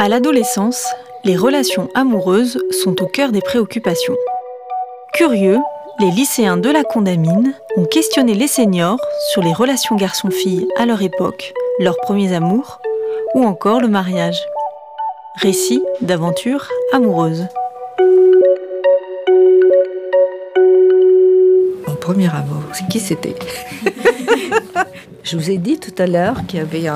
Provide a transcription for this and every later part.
À l'adolescence, les relations amoureuses sont au cœur des préoccupations. Curieux, les lycéens de la Condamine ont questionné les seniors sur les relations garçons-filles à leur époque, leurs premiers amours ou encore le mariage. Récit d'aventures amoureuses. Mon premier amour, qui c'était? Je vous ai dit tout à l'heure qu'il y avait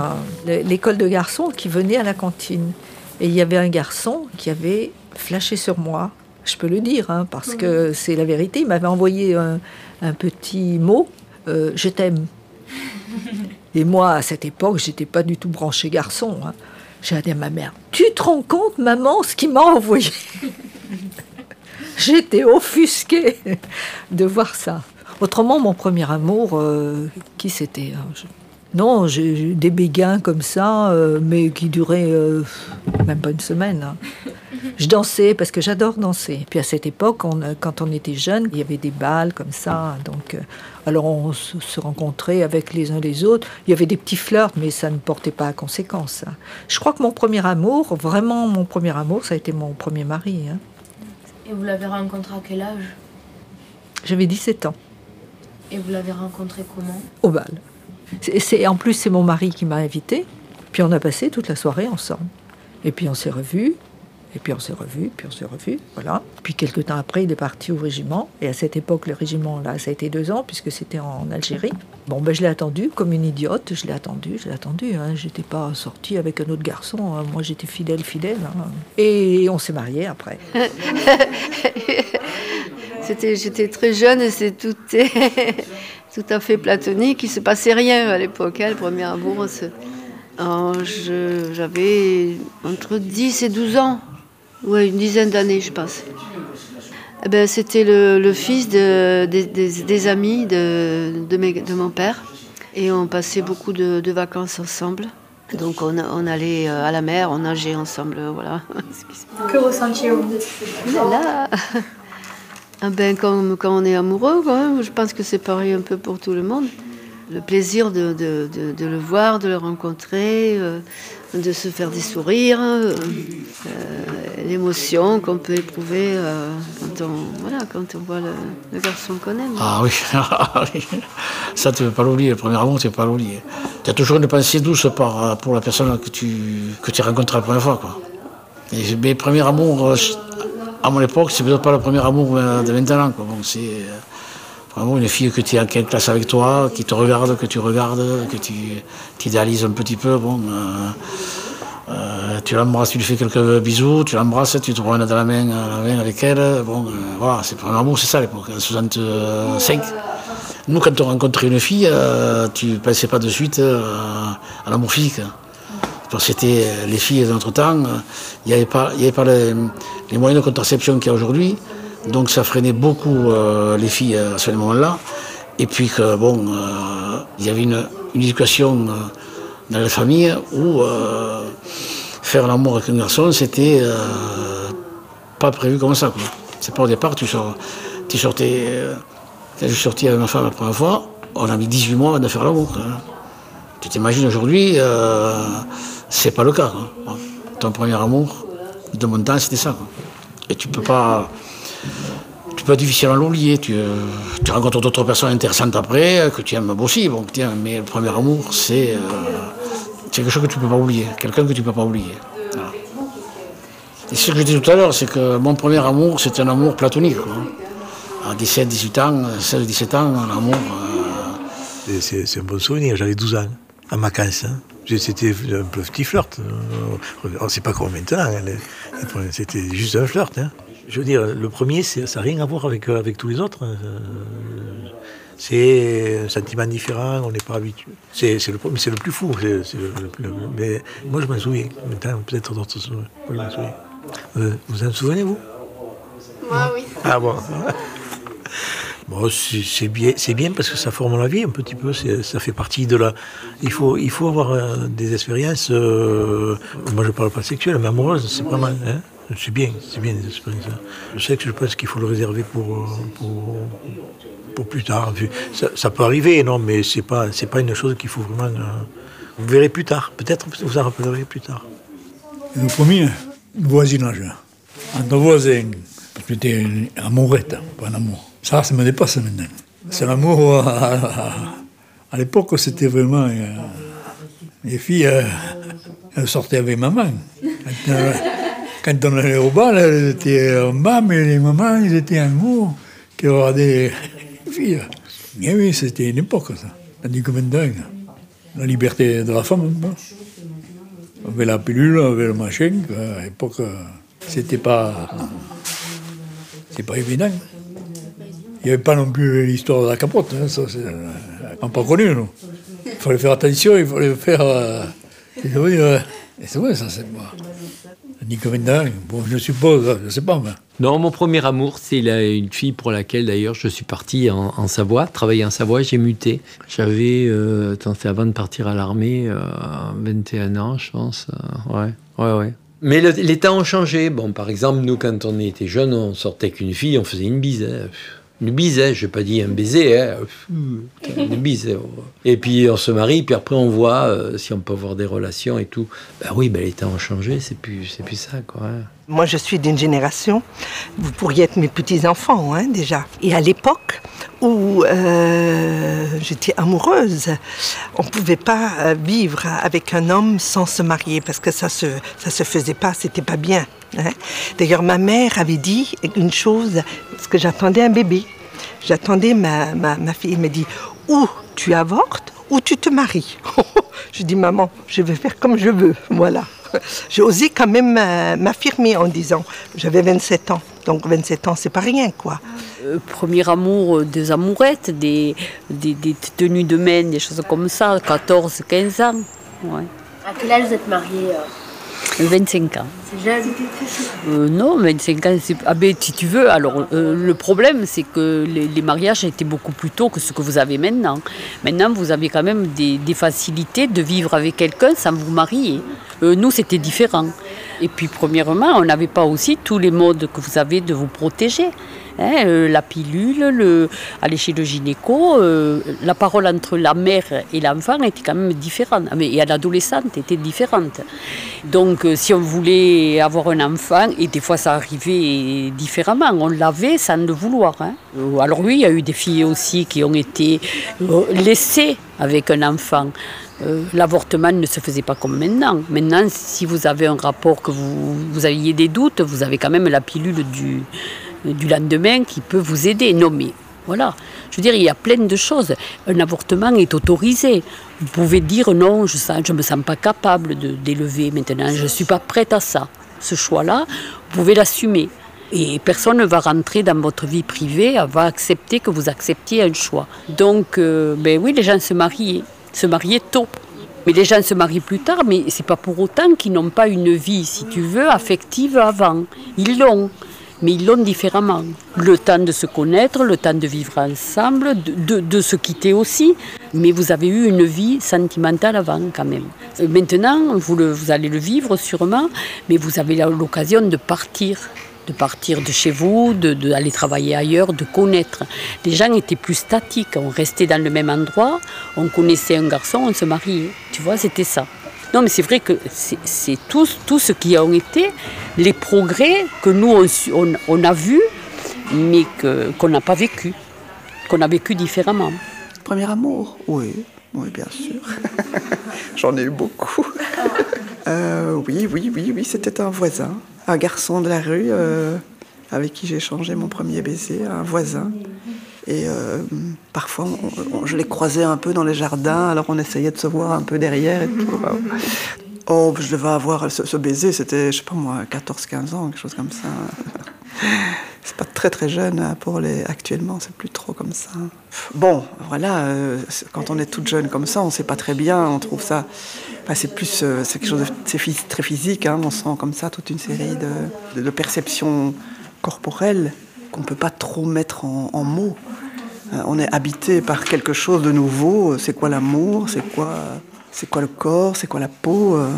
l'école de garçons qui venait à la cantine. Et il y avait un garçon qui avait flashé sur moi. Je peux le dire, hein, parce que c'est la vérité. Il m'avait envoyé un, petit mot euh, Je t'aime. Et moi, à cette époque, j'étais pas du tout branché garçon. Hein. J'ai dit à ma mère Tu te rends compte, maman, ce qu'il m'a envoyé? J'étais offusquée de voir ça. Autrement, mon premier amour, euh, qui c'était hein, Non, j'ai des béguins comme ça, euh, mais qui duraient euh, même pas une semaine. Hein. Je dansais parce que j'adore danser. Puis à cette époque, quand on était jeune, il y avait des balles comme ça. Donc, alors on se rencontrait avec les uns les autres. Il y avait des petits flirts, mais ça ne portait pas à conséquence. Hein. Je crois que mon premier amour, vraiment mon premier amour, ça a été mon premier mari. Et vous l'avez rencontré à quel âge? J'avais 17 ans. Et vous l'avez rencontré comment? Au bal. En plus, c'est mon mari qui m'a invité. Puis on a passé toute la soirée ensemble. Et puis on s'est revus. Et puis on s'est revus, puis on s'est revus, voilà. Puis quelques temps après, il est parti au régiment. Et à cette époque, le régiment, là, ça a été deux ans, puisque c'était en Algérie. Bon, ben je l'ai attendu comme une idiote. Je l'ai attendu, je l'ai attendu. Hein. J'étais pas sortie avec un autre garçon. Hein. Moi, j'étais fidèle, fidèle. Hein. Et on s'est mariés après. J'étais très jeune et c'est tout, tout à fait platonique. Il se passait rien à l'époque, hein, le premier amour. J'avais entre 10 et 12 ans, ouais, une dizaine d'années, je pense. Eh ben, c'était le, fils de, des, amis de, de, mon père. Et on passait beaucoup de, vacances ensemble. Donc on, on, allait euh, à la mer, on nageait ensemble, voilà. Que ressentiez-vous? Là ah ben, quand, quand, on est amoureux, je pense que c'est pareil un peu pour tout le monde. Le plaisir de, de, de, le voir, de le rencontrer, euh, de se faire des sourires, euh, euh, l'émotion qu'on peut éprouver quand, on, voilà, quand on voit le, garçon qu'on aime. Ah oui, ça tu ne veux pas l'oublier, le premier amour tu ne veux pas l'oublier. Tu as toujours une pensée douce pour la personne que tu, que tu rencontres la première fois. Quoi. Et mes premiers amours à mon époque, c'est peut-être pas le premier amour de maintenant. Bon, c'est euh, vraiment une fille que tu es en classe avec toi, qui te regarde, que tu regardes, que tu idéalises un petit peu. Bon, euh, euh, tu l'embrasses, tu lui fais quelques bisous, tu l'embrasses, tu te promènes dans la main, avec elle. Bon, voilà, c'est le premier amour, c'est ça l'époque, en 65. Nous, quand on rencontrait une fille, tu ne pensais pas de suite à l'amour physique. C'était les filles de notre temps, il n'y avait pas, les, moyens de contraception qu'il y a aujourd'hui. Donc ça freinait beaucoup euh, les filles à ce moment-là. Et puis que bon, euh, il y avait une, éducation euh, dans la famille où faire l'amour avec un garçon, c'était pas prévu comme ça. C'est pas au départ, tu, tu sortais. quand je suis sorti avec ma femme la première fois, on a mis 18 mois avant de faire l'amour. Tu t'imagines aujourd'hui, c'est pas le cas. Ton premier amour, de mon temps, c'était ça. Et tu peux pas. Tu peux difficilement l'oublier. Tu, rencontres d'autres personnes intéressantes après, que tu aimes aussi. Bon, tiens, mais le premier amour, c'est quelque chose que tu peux pas oublier. Quelqu'un que tu peux pas oublier. Et ce que je disais tout à l'heure, c'est que mon premier amour, c'était un amour platonique. À 17, 18 ans, 16, 17 ans, un amour. C'est un bon souvenir, j'avais 12 ans, en vacances. Hein. C'était un petit flirt. On ne sait pas comment maintenant. Hein, c'était juste un flirt. Hein. Je veux dire, le premier, ça n'a rien à voir avec, euh, avec tous les autres. Hein. C'est un sentiment différent, on n'est pas habitué. C'est le, c'est le plus fou. mais moi, je m'en souviens. peut-être d'autres se euh, vous en souvenez, vous? Moi, oui. Ah bon c'est bien, bien parce que ça forme la vie un petit peu. Ça fait partie de la. Il faut, il faut avoir euh, des expériences. Euh, moi, je parle pas sexuelles, mais amoureuses, c'est pas mal. Hein. c'est bien, c'est bien des expériences. Je sais que je pense qu'il faut le réserver pour, pour, pour plus tard. Ça, peut arriver, non, mais c'est pas, pas une chose qu'il faut vraiment. Euh, vous verrez plus tard. Peut-être vous en rappellerez plus tard. Le premier, voisinage. Entre voisins. Parce que j'étais amourette, pas un amour. Ça, ça me dépasse maintenant. C'est l'amour à, à l'époque, c'était vraiment. euh, les filles, euh, sortaient avec maman. Quand, euh, on allait au bal, elles étaient en bas, mais les mamans, ils étaient en haut, qui regardaient les filles. Et oui, c'était une époque, ça. Tandis que maintenant, la liberté de la femme, avait la pilule, avait le machin. À l'époque, euh, c'était pas. C'est pas évident. Il n'y avait pas non plus l'histoire de la capote, hein, ça, euh, pas connu, nous. Il fallait faire attention, il fallait faire. euh, c'est vrai, euh, ça, c'est moi. Maintenant, bon, je suppose, je sais pas. Non, mon premier amour, c'est une fille pour laquelle d'ailleurs je suis parti en, Savoie, travailler en Savoie, j'ai muté. J'avais, euh, avant de partir à l'armée, euh, 21 ans, je pense. euh, ouais, ouais, ouais. Mais le- les temps ont changé. Bon, par exemple, nous, quand on était jeunes, on sortait avec une fille, on faisait une bise. hein. Une bise, hein, je n'ai pas dit un baiser, hein. Putain, une bise. hein. Et puis on se marie, puis après on voit euh, si on peut avoir des relations et tout. Ben oui, ben, les temps ont changé, c'est plus, c'est plus ça, quoi. hein. Moi, je suis d'une génération, vous pourriez être mes petits-enfants hein, déjà. Et à l'époque où euh, j'étais amoureuse, on ne pouvait pas euh, vivre avec un homme sans se marier parce que ça se, ça se faisait pas, c'était pas bien. hein. D'ailleurs, ma mère avait dit une chose, parce que j'attendais un bébé. J'attendais ma, ma, ma fille, elle m'a dit, ou tu avortes ou tu te maries. je dis, maman, je vais faire comme je veux, voilà. J'ai osé quand même euh, m'affirmer en disant, j'avais 27 ans, donc 27 ans, c'est pas rien, quoi. Euh, premier amour euh, des amourettes, des, des, des tenues de main, des choses comme ça, 14, 15 ans. Ouais. À quel âge vous êtes mariés euh? 25 ans. C'est jeune. Euh, non, 25 ans, c'est... Ah ben, si tu veux, alors, euh, le problème, c'est que les, les mariages étaient beaucoup plus tôt que ce que vous avez maintenant. Maintenant, vous avez quand même des, des facilités de vivre avec quelqu'un sans vous marier. Euh, nous, c'était différent. Et puis, premièrement, on n'avait pas aussi tous les modes que vous avez de vous protéger. Hein, euh, la pilule, le, aller chez le gynéco, euh, la parole entre la mère et l'enfant était quand même différente. Mais, et à l'adolescente était différente. Donc euh, si on voulait avoir un enfant, et des fois ça arrivait différemment, on l'avait sans le vouloir. hein. Alors oui, il y a eu des filles aussi qui ont été laissées avec un enfant. Euh, L'avortement ne se faisait pas comme maintenant. Maintenant, si vous avez un rapport, que vous, aviez des doutes, vous avez quand même la pilule du, lendemain qui peut vous aider. Non, mais voilà. Je veux dire, il y a plein de choses. Un avortement est autorisé. Vous pouvez dire non, je ne me sens pas capable d'élever maintenant, je ne suis pas prête à ça. Ce choix-là, vous pouvez l'assumer. Et personne ne va rentrer dans votre vie privée, va accepter que vous acceptiez un choix. Donc, euh, ben oui, les gens se marient, se mariaient tôt. Mais les gens se marient plus tard, mais c'est pas pour autant qu'ils n'ont pas une vie, si tu veux, affective avant. Ils l'ont, mais ils l'ont différemment. Le temps de se connaître, le temps de vivre ensemble, de, se quitter aussi. Mais vous avez eu une vie sentimentale avant quand même. Euh, Maintenant, vous, vous allez le vivre sûrement, mais vous avez l'occasion de partir de partir de chez vous, de- d'aller travailler ailleurs, de connaître. Les gens étaient plus statiques, on restait dans le même endroit, on connaissait un garçon, on se mariait. Tu vois, c'était ça. Non, mais c'est vrai que c'est tout, tout ce qui ont été les progrès que nous, on, on- a vus, mais qu'on n'a pas vécu, qu'on a vécu différemment. Premier amour? Oui, oui, bien sûr. J'en ai eu beaucoup. Euh, oui, oui, oui, oui, c'était un voisin, un garçon de la rue euh, avec qui j'ai échangé mon premier baiser, un voisin. Et euh, parfois, je les croisais un peu dans les jardins, alors on essayait de se voir un peu derrière et tout. Oh, je devais avoir ce, baiser, c'était, je sais pas moi, 14-15 ans, quelque chose comme ça. C'est pas très très jeune hein, pour les. Actuellement, c'est plus trop comme ça. Bon, voilà, euh, quand on est toute jeune comme ça, on sait pas très bien, on trouve ça. C'est plus. euh, c'est quelque chose de très physique, hein, on sent comme ça toute une série de, perceptions corporelles qu'on peut pas trop mettre en, mots. Euh, on est habité par quelque chose de nouveau. C'est quoi l'amour? C'est quoi. Quoi le corps? C'est quoi la peau? Euh,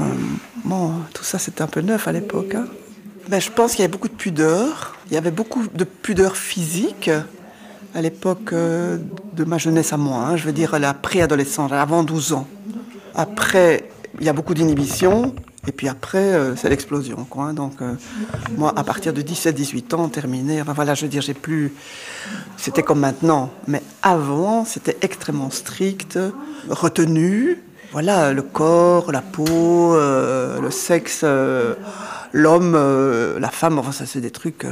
Bon, tout ça, c'était un peu neuf à l'époque. hein. Ben, je pense qu'il y avait beaucoup de pudeur. Il y avait beaucoup de pudeur physique à l'époque de ma jeunesse à moi. hein. je veux dire la préadolescence, avant 12 ans. Après, il y a beaucoup d'inhibition Et puis après, euh, c'est l'explosion. Quoi, hein. Donc, euh, moi, à partir de 17-18 ans, terminé, enfin voilà, je veux dire, j'ai plus. C'était comme maintenant. Mais avant, c'était extrêmement strict, retenu. Voilà, le corps, la peau, euh, le sexe, l'homme, la femme, enfin, ça, c'est des trucs.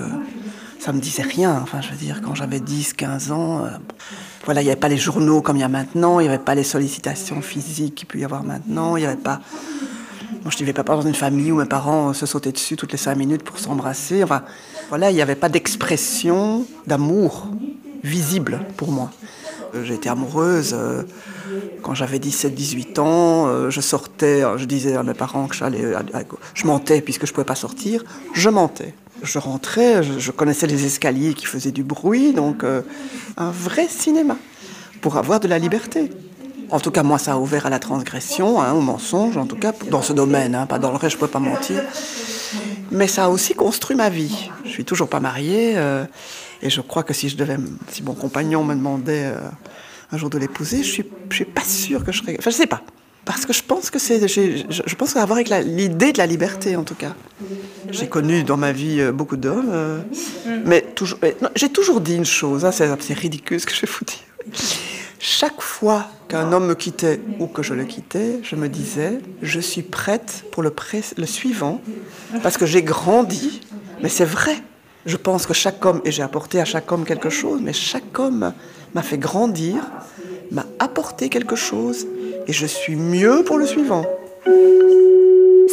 Euh, ça me disait rien. Enfin, je veux dire, quand j'avais 10, 15 ans. euh, voilà, il n'y avait pas les journaux comme il y a maintenant, il n'y avait pas les sollicitations physiques qu'il peut y avoir maintenant, il n'y avait pas. Moi, je ne vivais pas dans une famille où mes parents se sautaient dessus toutes les cinq minutes pour s'embrasser. Enfin, voilà, il n'y avait pas d'expression d'amour visible pour moi. Euh, été amoureuse euh, quand j'avais 17-18 ans. euh, je sortais, je disais à mes parents que j'allais. Je mentais puisque je ne pouvais pas sortir. Je mentais. Je rentrais, je, connaissais les escaliers qui faisaient du bruit, donc un vrai cinéma pour avoir de la liberté. En tout cas, moi, ça a ouvert à la transgression, hein, au mensonge, en tout cas, dans ce domaine, hein, pas dans le reste, je ne peux pas mentir. Mais ça a aussi construit ma vie. Je suis toujours pas mariée, et je crois que si mon compagnon me demandait euh, un jour de l'épouser, je suis, suis pas sûre que je serais. Enfin, je sais pas. Parce que je pense que c'est, je, pense que ça a à voir avec l'idée de la liberté, en tout cas. J'ai connu dans ma vie euh, beaucoup d'hommes, euh, mais toujours, j'ai toujours dit une chose, hein, c'est ridicule ce que je vais vous dire. Chaque fois qu'un homme me quittait ou que je le quittais, je me disais, je suis prête pour le suivant, parce que j'ai grandi, mais c'est vrai. Je pense que chaque homme, et j'ai apporté à chaque homme quelque chose, mais chaque homme m'a fait grandir, m'a apporté quelque chose, et je suis mieux pour le suivant.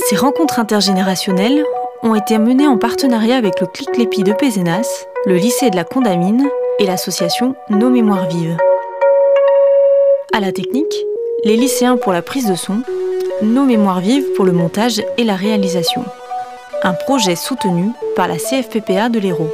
Ces rencontres intergénérationnelles ont été menées en partenariat avec le Clic Lépi de Pézenas, le lycée de la Condamine et l'association Nos Mémoires Vives. À la technique, les lycéens pour la prise de son, Nos Mémoires Vives pour le montage et la réalisation. Un projet soutenu par la CFPPA de l'Hérault.